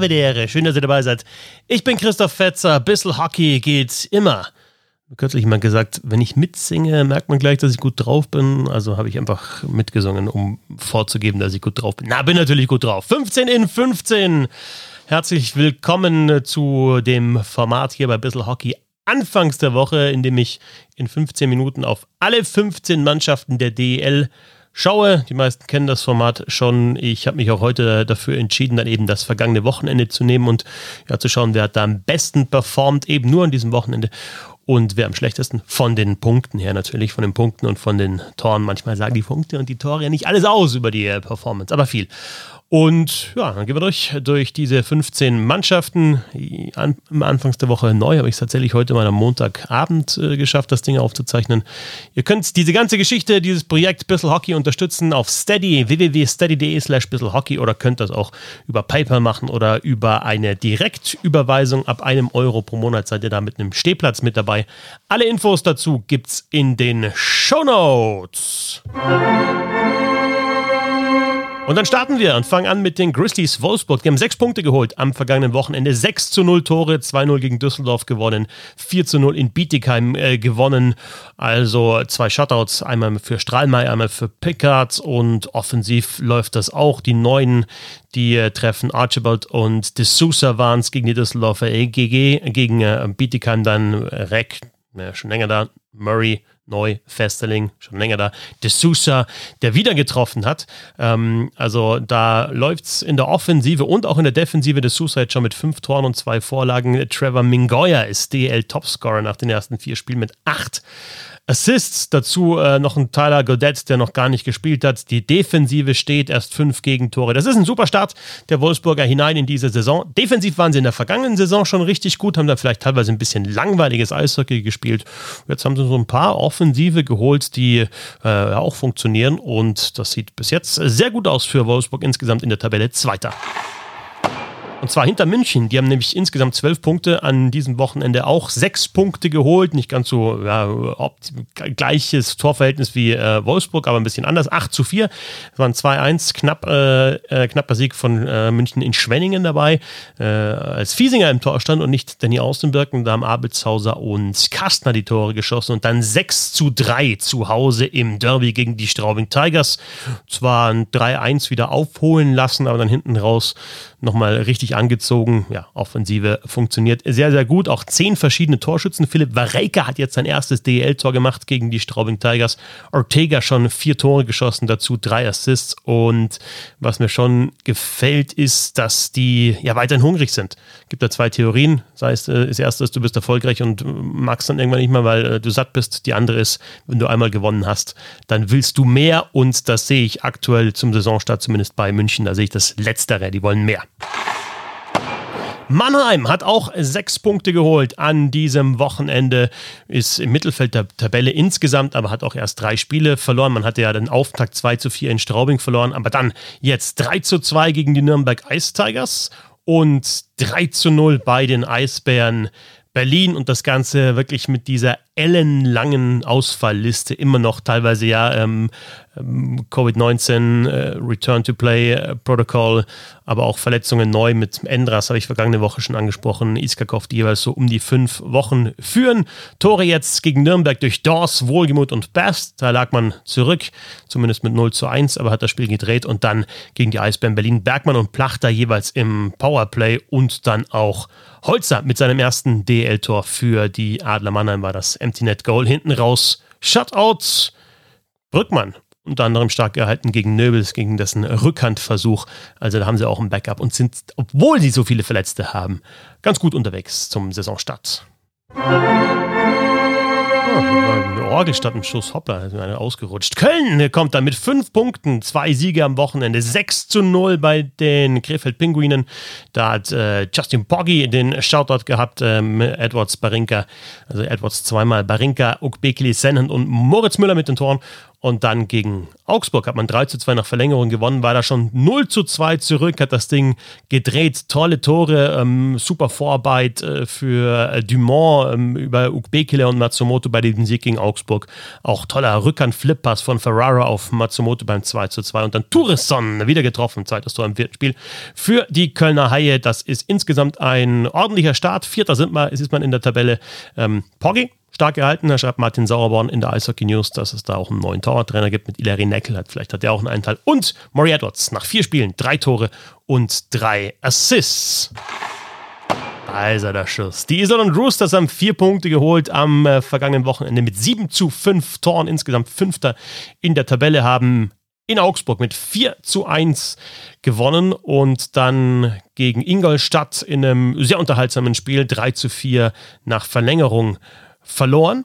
Belvedere. Schön, dass ihr dabei seid. Ich bin Christoph Fetzer. Bissel Hockey geht immer. Kürzlich jemand gesagt, wenn ich mitsinge, merkt man gleich, dass ich gut drauf bin. Also habe ich einfach mitgesungen, um vorzugeben, dass ich gut drauf bin. Na, bin natürlich gut drauf. 15 in 15. Herzlich willkommen zu dem Format hier bei Bissel Hockey anfangs der Woche, in dem ich in 15 Minuten auf alle 15 Mannschaften der DEL schaue. Die meisten kennen das Format schon. Ich habe mich auch heute dafür entschieden, dann eben das vergangene Wochenende zu nehmen und ja, zu schauen, wer hat da am besten performt, eben nur an diesem Wochenende. Und wer am schlechtesten? Von den Punkten her natürlich, von den Punkten und von den Toren. Manchmal sagen die Punkte und die Tore ja nicht alles aus über die Performance, aber viel. Und ja, dann gehen wir durch, durch diese 15 Mannschaften. An, Anfangs der Woche neu habe ich es tatsächlich heute mal am Montagabend äh, geschafft, das Ding aufzuzeichnen. Ihr könnt diese ganze Geschichte, dieses Projekt Bissel Hockey unterstützen auf steady, www.steady.de slash Hockey oder könnt das auch über PayPal machen oder über eine Direktüberweisung ab einem Euro pro Monat seid ihr da mit einem Stehplatz mit dabei. Alle Infos dazu gibt's in den Show Notes. Und dann starten wir und fangen an mit den Grizzlies Wolfsburg. Die haben sechs Punkte geholt am vergangenen Wochenende. 6 zu 0 Tore, 2-0 gegen Düsseldorf gewonnen, 4 zu 0 in Bietigheim äh, gewonnen. Also zwei Shutouts, einmal für Strahlmeier, einmal für Pickard und offensiv läuft das auch. Die neuen, die äh, treffen Archibald und De Sousa waren es gegen die Düsseldorfer EGG, gegen äh, Bietigheim dann Reck, schon länger da, Murray, neu, Festerling, schon länger da, De Sousa, der wieder getroffen hat. Ähm, also da läuft es in der Offensive und auch in der Defensive. De Sousa jetzt schon mit fünf Toren und zwei Vorlagen. Trevor Mingoya ist DL-Topscorer nach den ersten vier Spielen mit acht. Assists, dazu äh, noch ein Tyler Godet, der noch gar nicht gespielt hat. Die Defensive steht erst fünf Gegentore. Das ist ein super Start der Wolfsburger hinein in diese Saison. Defensiv waren sie in der vergangenen Saison schon richtig gut, haben da vielleicht teilweise ein bisschen langweiliges Eishockey gespielt. Jetzt haben sie so ein paar Offensive geholt, die äh, auch funktionieren und das sieht bis jetzt sehr gut aus für Wolfsburg insgesamt in der Tabelle Zweiter. Und zwar hinter München. Die haben nämlich insgesamt zwölf Punkte an diesem Wochenende auch sechs Punkte geholt. Nicht ganz so ja, gleiches Torverhältnis wie äh, Wolfsburg, aber ein bisschen anders. 8 zu 4. Es waren 2-1. Knapp, äh, äh, knapper Sieg von äh, München in Schwenningen dabei. Äh, als Fiesinger im Tor stand und nicht Danny Austenberg. da haben Abelshauser und Kastner die Tore geschossen. Und dann 6 zu 3 zu Hause im Derby gegen die Straubing Tigers. Zwar ein 3-1 wieder aufholen lassen, aber dann hinten raus nochmal richtig angezogen. Ja, Offensive funktioniert sehr, sehr gut. Auch zehn verschiedene Torschützen. Philipp Vareika hat jetzt sein erstes DEL-Tor gemacht gegen die Straubing Tigers. Ortega schon vier Tore geschossen, dazu drei Assists. Und was mir schon gefällt, ist, dass die ja weiterhin hungrig sind. Gibt da zwei Theorien. Sei es äh, das erste ist, du bist erfolgreich und magst dann irgendwann nicht mehr, weil äh, du satt bist. Die andere ist, wenn du einmal gewonnen hast, dann willst du mehr. Und das sehe ich aktuell zum Saisonstart, zumindest bei München. Da sehe ich das Letztere. Die wollen mehr. Mannheim hat auch sechs Punkte geholt an diesem Wochenende, ist im Mittelfeld der Tabelle insgesamt, aber hat auch erst drei Spiele verloren. Man hatte ja den Auftakt 2 zu 4 in Straubing verloren, aber dann jetzt 3 zu 2 gegen die Nürnberg Ice Tigers und 3 zu 0 bei den Eisbären Berlin und das Ganze wirklich mit dieser ellenlangen Ausfallliste immer noch teilweise ja ähm, ähm Covid-19, äh, Return to Play äh, Protocol, aber auch Verletzungen neu mit Endras, habe ich vergangene Woche schon angesprochen, Iskakov, die jeweils so um die fünf Wochen führen. Tore jetzt gegen Nürnberg durch Dors, Wohlgemuth und Best, da lag man zurück, zumindest mit 0 zu 1, aber hat das Spiel gedreht und dann gegen die Eisbären Berlin Bergmann und Plachter jeweils im Powerplay und dann auch Holzer mit seinem ersten DL-Tor für die Adler Mannheim war das Empty Net Goal hinten raus. Shutouts. Brückmann unter anderem stark gehalten gegen Nöbels, gegen dessen Rückhandversuch. Also da haben sie auch ein Backup und sind, obwohl sie so viele Verletzte haben, ganz gut unterwegs zum Saisonstart. Eine Orgel statt einem Schuss, hoppla, ist mir ausgerutscht. Köln kommt dann mit fünf Punkten, zwei Siege am Wochenende, 6 zu 0 bei den Krefeld Pinguinen. Da hat äh, Justin Poggi den Shoutout gehabt, ähm, Edwards Barinka, also Edwards zweimal Barinka, Ukbekili Senhand und Moritz Müller mit den Toren. Und dann gegen Augsburg hat man 3 zu 2 nach Verlängerung gewonnen, war da schon 0 zu 2 zurück, hat das Ding gedreht. Tolle Tore, ähm, super Vorarbeit äh, für äh, Dumont ähm, über Ukbekele und Matsumoto bei dem Sieg gegen Augsburg. Auch toller Rückhand-Flippass von Ferrara auf Matsumoto beim 2 zu 2. Und dann Tourisson wieder getroffen, zweites Tor im vierten Spiel für die Kölner Haie. Das ist insgesamt ein ordentlicher Start. Vierter sind wir, ist man in der Tabelle. Ähm, Poggi stark gehalten. Da schreibt Martin Sauerborn in der Eishockey News, dass es da auch einen neuen Torwarttrainer gibt mit Ilari Neckel. Hat, vielleicht hat der auch einen Einteil. Und Maury Edwards nach vier Spielen, drei Tore und drei Assists. Also der Schuss. Die Iserlohn Roosters haben vier Punkte geholt am äh, vergangenen Wochenende mit sieben zu fünf Toren. Insgesamt Fünfter in der Tabelle haben in Augsburg mit 4 zu 1 gewonnen und dann gegen Ingolstadt in einem sehr unterhaltsamen Spiel 3 zu 4 nach Verlängerung verloren.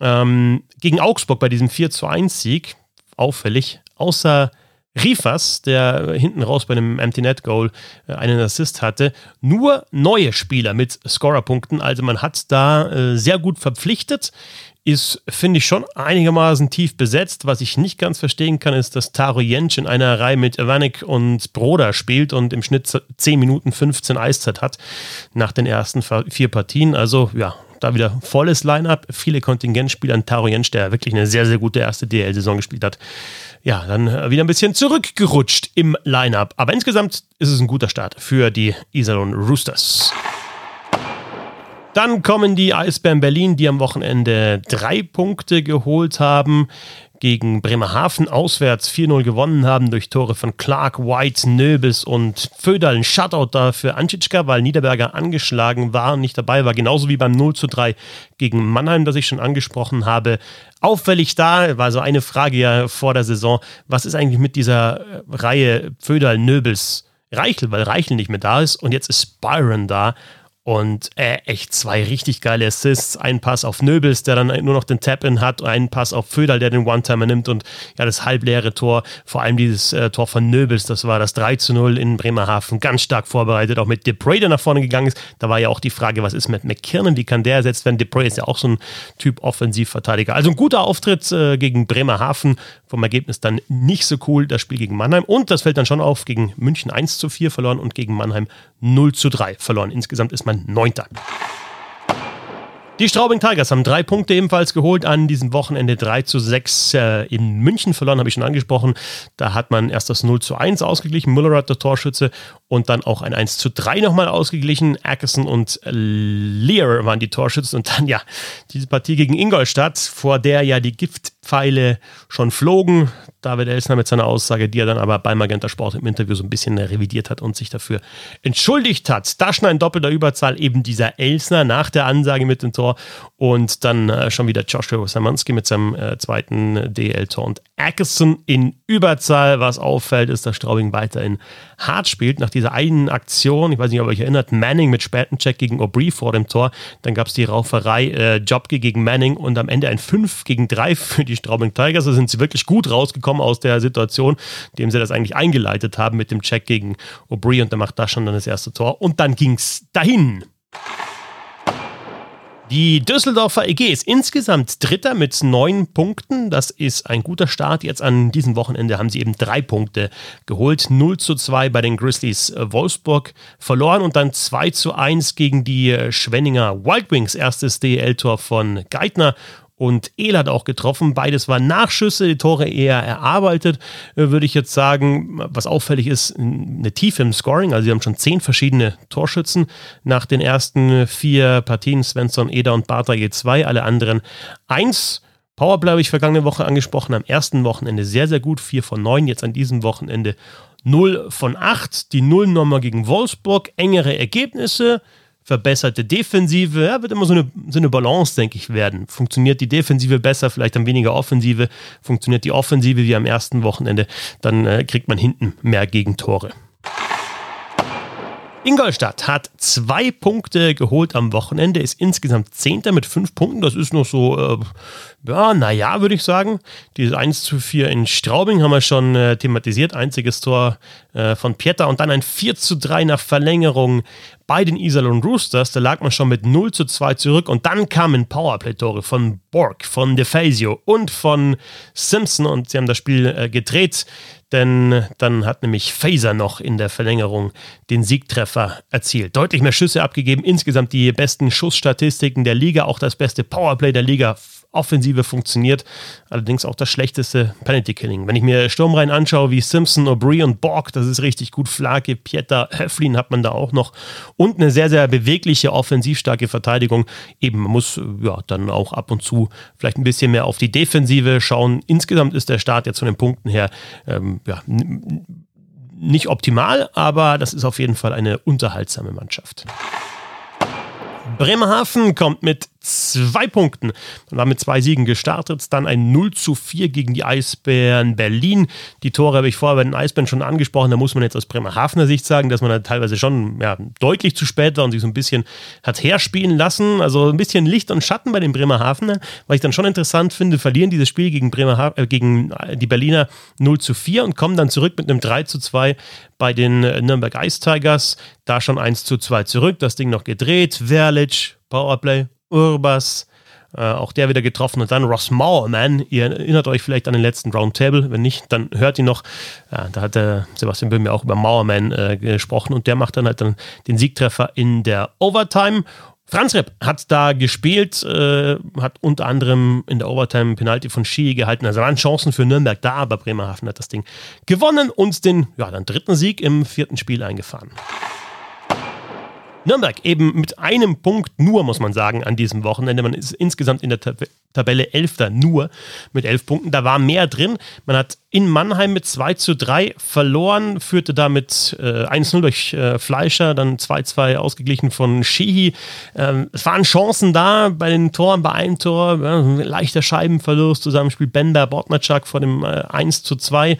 Ähm, gegen Augsburg bei diesem 4 zu 1 Sieg, auffällig, außer Rifas, der hinten raus bei einem Empty Net Goal äh, einen Assist hatte, nur neue Spieler mit Scorerpunkten. Also man hat da äh, sehr gut verpflichtet ist, finde ich, schon einigermaßen tief besetzt. Was ich nicht ganz verstehen kann, ist, dass Taro Jensch in einer Reihe mit Ivanek und Broda spielt und im Schnitt 10 Minuten 15 Eiszeit hat nach den ersten vier Partien. Also ja, da wieder volles Line-up, viele Kontingentspieler Taro Jensch, der wirklich eine sehr, sehr gute erste DL-Saison gespielt hat. Ja, dann wieder ein bisschen zurückgerutscht im Line-up. Aber insgesamt ist es ein guter Start für die Iserlohn Roosters. Dann kommen die Eisbären Berlin, die am Wochenende drei Punkte geholt haben gegen Bremerhaven auswärts 4-0 gewonnen haben durch Tore von Clark, White, Nöbis und Föderl. Ein Shutout da für Anschitschka, weil Niederberger angeschlagen war und nicht dabei war. Genauso wie beim 0 3 gegen Mannheim, das ich schon angesprochen habe. Auffällig da war so eine Frage ja vor der Saison. Was ist eigentlich mit dieser Reihe Föderl, Nöbis, Reichel, weil Reichel nicht mehr da ist und jetzt ist Byron da und äh, echt zwei richtig geile Assists. Ein Pass auf Nöbels, der dann nur noch den Tap-In hat, einen Pass auf Föderl, der den One-Timer nimmt und ja, das halbleere Tor, vor allem dieses äh, Tor von Nöbels, das war das 3 zu 0 in Bremerhaven, ganz stark vorbereitet, auch mit Depray, der nach vorne gegangen ist. Da war ja auch die Frage, was ist mit McKiernan, wie kann der ersetzt werden? Depray ist ja auch so ein Typ Offensivverteidiger. Also ein guter Auftritt äh, gegen Bremerhaven, vom Ergebnis dann nicht so cool, das Spiel gegen Mannheim und das fällt dann schon auf, gegen München 1 zu 4 verloren und gegen Mannheim 0 zu 3 verloren. Insgesamt ist man man Neunter. Die Straubing Tigers haben drei Punkte ebenfalls geholt an diesem Wochenende 3 zu 6 äh, in München verloren, habe ich schon angesprochen. Da hat man erst das 0 zu 1 ausgeglichen, Müller hat der Torschütze und dann auch ein 1 zu 3 nochmal ausgeglichen. Ackerson und Lear waren die Torschützen und dann ja diese Partie gegen Ingolstadt, vor der ja die Giftpfeile schon flogen. David Elsner mit seiner Aussage, die er dann aber beim Magenta Sport im Interview so ein bisschen revidiert hat und sich dafür entschuldigt hat. Daschner in doppelter Überzahl, eben dieser Elsner nach der Ansage mit dem Tor und dann äh, schon wieder Joshua Samanski mit seinem äh, zweiten DL-Tor und Ackerson in Überzahl. Was auffällt, ist, dass Straubing weiterhin hart spielt. Nach einen Aktion, ich weiß nicht, ob ihr euch erinnert, Manning mit späten Check gegen Aubry vor dem Tor. Dann gab es die Rauferei äh, Jobke gegen Manning und am Ende ein 5 gegen 3 für die Straubing Tigers. Da sind sie wirklich gut rausgekommen aus der Situation, indem sie das eigentlich eingeleitet haben mit dem Check gegen Aubry und da macht das schon dann das erste Tor. Und dann ging es dahin. Die Düsseldorfer EG ist insgesamt Dritter mit neun Punkten. Das ist ein guter Start. Jetzt an diesem Wochenende haben sie eben drei Punkte geholt. 0 zu 2 bei den Grizzlies äh, Wolfsburg verloren und dann 2 zu 1 gegen die äh, Schwenninger Wild Wings. Erstes DL-Tor von Geithner und El hat auch getroffen. Beides waren Nachschüsse, die Tore eher erarbeitet, äh, würde ich jetzt sagen. Was auffällig ist, eine Tiefe im Scoring. Also sie haben schon zehn verschiedene Torschützen nach den ersten vier Partien. Svensson, Eder und Bartra je zwei, alle anderen eins. Powerplay habe ich vergangene Woche angesprochen. Am ersten Wochenende sehr, sehr gut. Vier von neun. Jetzt an diesem Wochenende 0 von 8. Die Nullnummer gegen Wolfsburg. Engere Ergebnisse verbesserte Defensive. Ja, wird immer so eine, so eine Balance, denke ich, werden. Funktioniert die Defensive besser, vielleicht dann weniger Offensive. Funktioniert die Offensive wie am ersten Wochenende, dann äh, kriegt man hinten mehr Gegentore. Ingolstadt hat zwei Punkte geholt am Wochenende, ist insgesamt Zehnter mit fünf Punkten. Das ist noch so, äh, ja, naja, würde ich sagen. Dieses 1 zu 4 in Straubing haben wir schon äh, thematisiert. Einziges Tor äh, von Pieter und dann ein 4 zu 3 nach Verlängerung bei den Iserlohn Roosters. Da lag man schon mit 0 zu 2 zurück und dann kamen Powerplay-Tore von Borg, von DeFazio und von Simpson und sie haben das Spiel äh, gedreht denn dann hat nämlich Phaser noch in der Verlängerung den Siegtreffer erzielt. Deutlich mehr Schüsse abgegeben, insgesamt die besten Schussstatistiken der Liga, auch das beste Powerplay der Liga Offensive funktioniert. Allerdings auch das schlechteste Penalty-Killing. Wenn ich mir Sturmreihen anschaue, wie Simpson, O'Brien und Borg, das ist richtig gut. Flake, Pieter, Höflin hat man da auch noch. Und eine sehr, sehr bewegliche, offensivstarke Verteidigung. Eben, man muss ja dann auch ab und zu vielleicht ein bisschen mehr auf die Defensive schauen. Insgesamt ist der Start jetzt von den Punkten her ähm, ja, nicht optimal, aber das ist auf jeden Fall eine unterhaltsame Mannschaft. Bremerhaven kommt mit zwei Punkten. Man war mit zwei Siegen gestartet, dann ein 0 zu 4 gegen die Eisbären Berlin. Die Tore habe ich vorher bei den Eisbären schon angesprochen. Da muss man jetzt aus Bremerhavener Sicht sagen, dass man da teilweise schon ja, deutlich zu spät war und sich so ein bisschen hat herspielen lassen. Also ein bisschen Licht und Schatten bei den Bremerhavener, was ich dann schon interessant finde, verlieren dieses Spiel gegen, äh, gegen die Berliner 0 zu 4 und kommen dann zurück mit einem 3 zu 2 bei den Nürnberg Ice Tigers. Da schon 1 zu 2 zurück, das Ding noch gedreht. Verlic, Powerplay, Urbas, äh, auch der wieder getroffen. Und dann Ross Mowerman. Ihr erinnert euch vielleicht an den letzten Roundtable. Wenn nicht, dann hört ihn noch. Ja, da hat der Sebastian Böhm ja auch über Mowerman äh, gesprochen und der macht dann halt dann den Siegtreffer in der Overtime. Franz Repp hat da gespielt, äh, hat unter anderem in der Overtime Penalty von Ski gehalten. Also waren Chancen für Nürnberg da, aber Bremerhaven hat das Ding gewonnen und den ja, dann dritten Sieg im vierten Spiel eingefahren. Nürnberg eben mit einem Punkt nur, muss man sagen, an diesem Wochenende. Man ist insgesamt in der Tab Tabelle Elfter nur mit elf Punkten. Da war mehr drin. Man hat in Mannheim mit 2 zu 3 verloren, führte damit äh, 1-0 durch äh, Fleischer, dann 2-2 ausgeglichen von Sheehy. Ähm, es waren Chancen da bei den Toren, bei einem Tor, ja, leichter Scheibenverlust, Zusammenspiel Bender, Bortnatschak vor dem äh, 1 zu 2.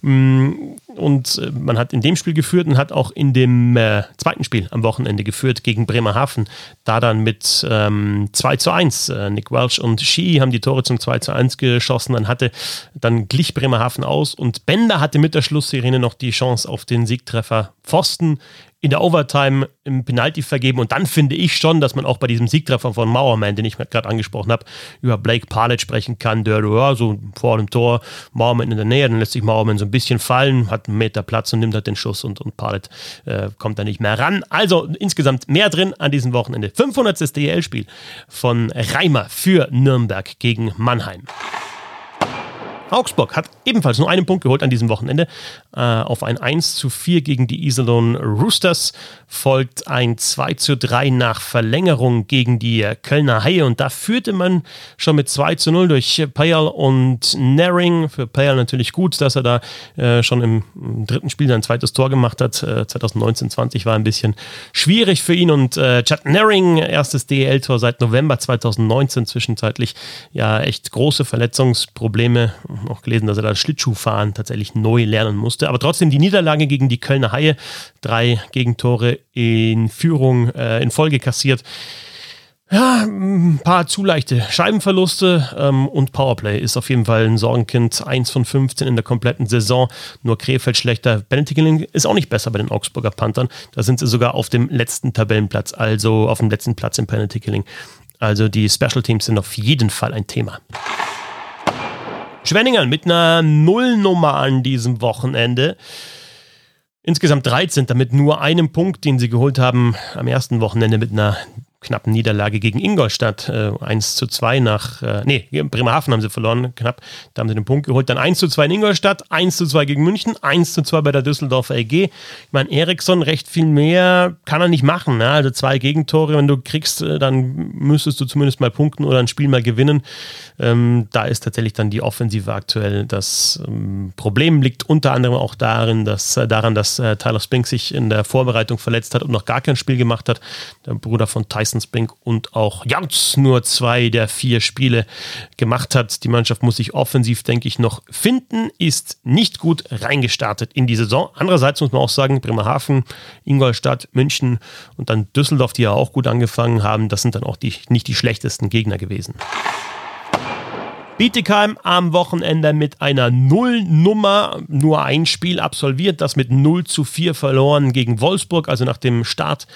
Mm, und äh, man hat in dem Spiel geführt und hat auch in dem äh, zweiten Spiel am Wochenende geführt gegen Bremerhaven. Da dann mit ähm, 2 zu 1. Äh, Nick Welch und Ski haben die Tore zum 2 zu 1 geschossen. Dann hatte, dann glich Bremerhaven aus und Bender hatte mit der Schlusssirene noch die Chance auf den Siegtreffer Pfosten in der Overtime im Penalty vergeben. Und dann finde ich schon, dass man auch bei diesem Siegtreffer von Mauerman, den ich gerade angesprochen habe, über Blake Parlett sprechen kann, der ja, so vor dem Tor, Mauerman in der Nähe, dann lässt sich Mauerman so ein bisschen fallen, hat einen Meter Platz und nimmt halt den Schuss und, und Parlett äh, kommt da nicht mehr ran. Also insgesamt mehr drin an diesem Wochenende. 500. DL-Spiel von Reimer für Nürnberg gegen Mannheim. Augsburg hat ebenfalls nur einen Punkt geholt an diesem Wochenende. Äh, auf ein 1 zu 4 gegen die Iserlohn Roosters folgt ein 2 zu 3 nach Verlängerung gegen die Kölner Haie. Und da führte man schon mit 2 zu 0 durch Payal und Nering. Für Payal natürlich gut, dass er da äh, schon im, im, dritten Spiel sein zweites Tor gemacht hat. Äh, 2019-20 war ein bisschen schwierig für ihn. Und äh, Chad Nering, erstes DL-Tor seit November 2019, zwischenzeitlich ja echt große Verletzungsprobleme auch gelesen, dass er das Schlittschuhfahren tatsächlich neu lernen musste. Aber trotzdem die Niederlage gegen die Kölner Haie, drei Gegentore in Führung äh, in Folge kassiert. Ja, ein paar zu leichte Scheibenverluste ähm, und Powerplay ist auf jeden Fall ein Sorgenkind. Eins von 15 in der kompletten Saison. Nur Krefeld schlechter. Benedikt ist auch nicht besser bei den Augsburger Panthern. Da sind sie sogar auf dem letzten Tabellenplatz, also auf dem letzten Platz im Penalty Killing. Also die Special Teams sind auf jeden Fall ein Thema. Schwenningen mit einer Nullnummer an diesem Wochenende. Insgesamt 13, damit nur einem Punkt, den sie geholt haben am ersten Wochenende mit einer knappen Niederlage gegen Ingolstadt. Äh, 1 zu 2 nach, äh, nee, Bremerhaven haben sie verloren, knapp. Da haben sie den Punkt geholt. Dann 1 zu 2 in Ingolstadt, 1 zu 2 gegen München, 1 zu 2 bei der Düsseldorfer EG. Ich meine, Eriksson recht viel mehr kann er nicht machen. Ne? Also zwei Gegentore, wenn du kriegst, äh, dann müsstest du zumindest mal punkten oder ein Spiel mal gewinnen. Ähm, da ist tatsächlich dann die Offensive aktuell das ähm, Problem. Liegt unter anderem auch darin, dass, äh, daran, dass äh, Tyler Spink sich in der Vorbereitung verletzt hat und noch gar kein Spiel gemacht hat. Der Bruder von Tyson Leistungsbrink und auch Jauts nur zwei der vier Spiele gemacht hat. Die Mannschaft muss sich offensiv, denke ich, noch finden, ist nicht gut reingestartet in die Saison. Andererseits muss man auch sagen, Bremerhaven, Ingolstadt, München und dann Düsseldorf, die ja auch gut angefangen haben, das sind dann auch die, nicht die schlechtesten Gegner gewesen. Bietigheim am Wochenende mit einer Nullnummer, nur ein Spiel absolviert, das mit 0 zu 4 verloren gegen Wolfsburg, also nach dem Start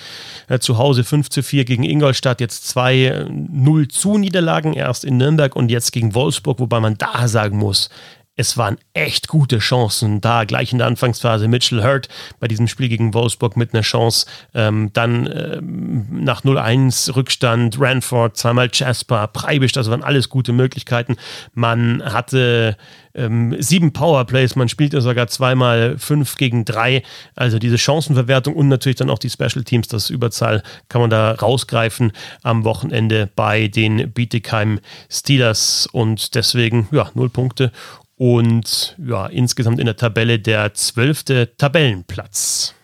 äh, zu Hause 5 zu 4 gegen Ingolstadt, jetzt zwei 0 äh, zu Niederlagen, erst in Nürnberg und jetzt gegen Wolfsburg, wobei man da sagen muss, es waren echt gute Chancen da, gleich in der Anfangsphase. Mitchell Hurt bei diesem Spiel gegen Wolfsburg mit einer Chance. Ähm, dann ähm, nach 0-1 Rückstand, Ranford, zweimal Jasper, Preibisch, das waren alles gute Möglichkeiten. Man hatte ähm, sieben Powerplays, man spielte sogar zweimal fünf gegen drei. Also diese Chancenverwertung und natürlich dann auch die Special Teams, das Überzahl kann man da rausgreifen am Wochenende bei den Bietigheim Steelers und deswegen, ja, null Punkte und ja, insgesamt in der Tabelle der zwölfte Tabellenplatz.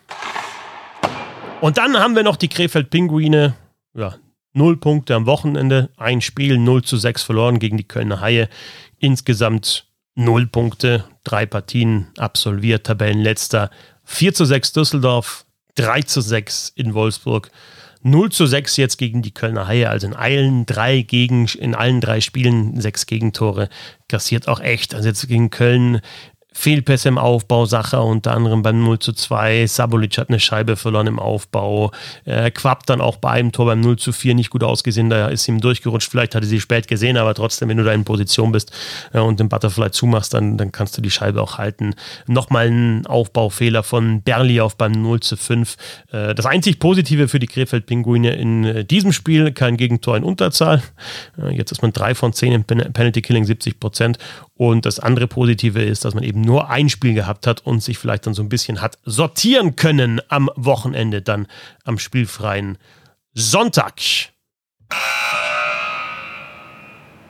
Und dann haben wir noch die Krefeld Pinguine. Ja, null Punkte am Wochenende, ein Spiel 0 zu 6 verloren gegen die Kölner Haie. Insgesamt null Punkte, drei Partien absolviert, Tabellenletzter. 4 zu 6 Düsseldorf, 3 zu 6 in Wolfsburg. 0 zu 6 jetzt gegen die Kölner Haie, also in allen drei, gegen, in allen drei Spielen sechs Gegentore kassiert auch echt. Also jetzt gegen Köln Fehlpässe im Aufbau, Sacher unter anderem beim 0 zu 2. Sabolic hat eine Scheibe verloren im Aufbau. Äh, Quapp dann auch bei einem Tor beim 0 zu 4 nicht gut ausgesehen, da ist ihm durchgerutscht. Vielleicht hatte sie spät gesehen, aber trotzdem, wenn du da in Position bist äh, und den Butterfly zumachst, dann, dann kannst du die Scheibe auch halten. Nochmal ein Aufbaufehler von Berli auf beim 0 zu 5. Äh, das einzig Positive für die Krefeld-Pinguine in äh, diesem Spiel, kein Gegentor in Unterzahl. Äh, jetzt ist man 3 von 10 im Penalty Killing, 70 Prozent. Und das andere Positive ist, dass man eben nur ein Spiel gehabt hat und sich vielleicht dann so ein bisschen hat sortieren können am Wochenende, dann am spielfreien Sonntag.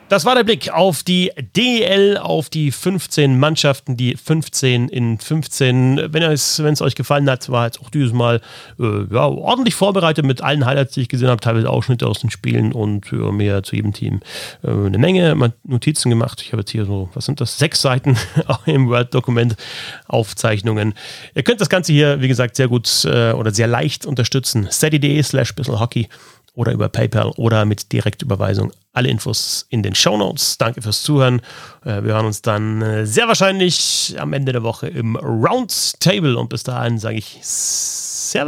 Das war der Blick auf die DL, auf die 15 Mannschaften, die 15 in 15. Wenn es, wenn es euch gefallen hat, war jetzt auch dieses Mal äh, ja, ordentlich vorbereitet mit allen Highlights, die ich gesehen habe, teilweise Ausschnitte aus den Spielen und äh, mir zu jedem Team äh, eine Menge Notizen gemacht. Ich habe jetzt hier so, was sind das? Sechs Seiten im Word-Dokument, Aufzeichnungen. Ihr könnt das Ganze hier, wie gesagt, sehr gut äh, oder sehr leicht unterstützen. steady.de slash Hockey oder über PayPal oder mit Direktüberweisung. Alle Infos in den Show Notes. Danke fürs Zuhören. Äh, wir hören uns dann äh, sehr wahrscheinlich am Ende der Woche im Roundtable und bis dahin sage ich Servus.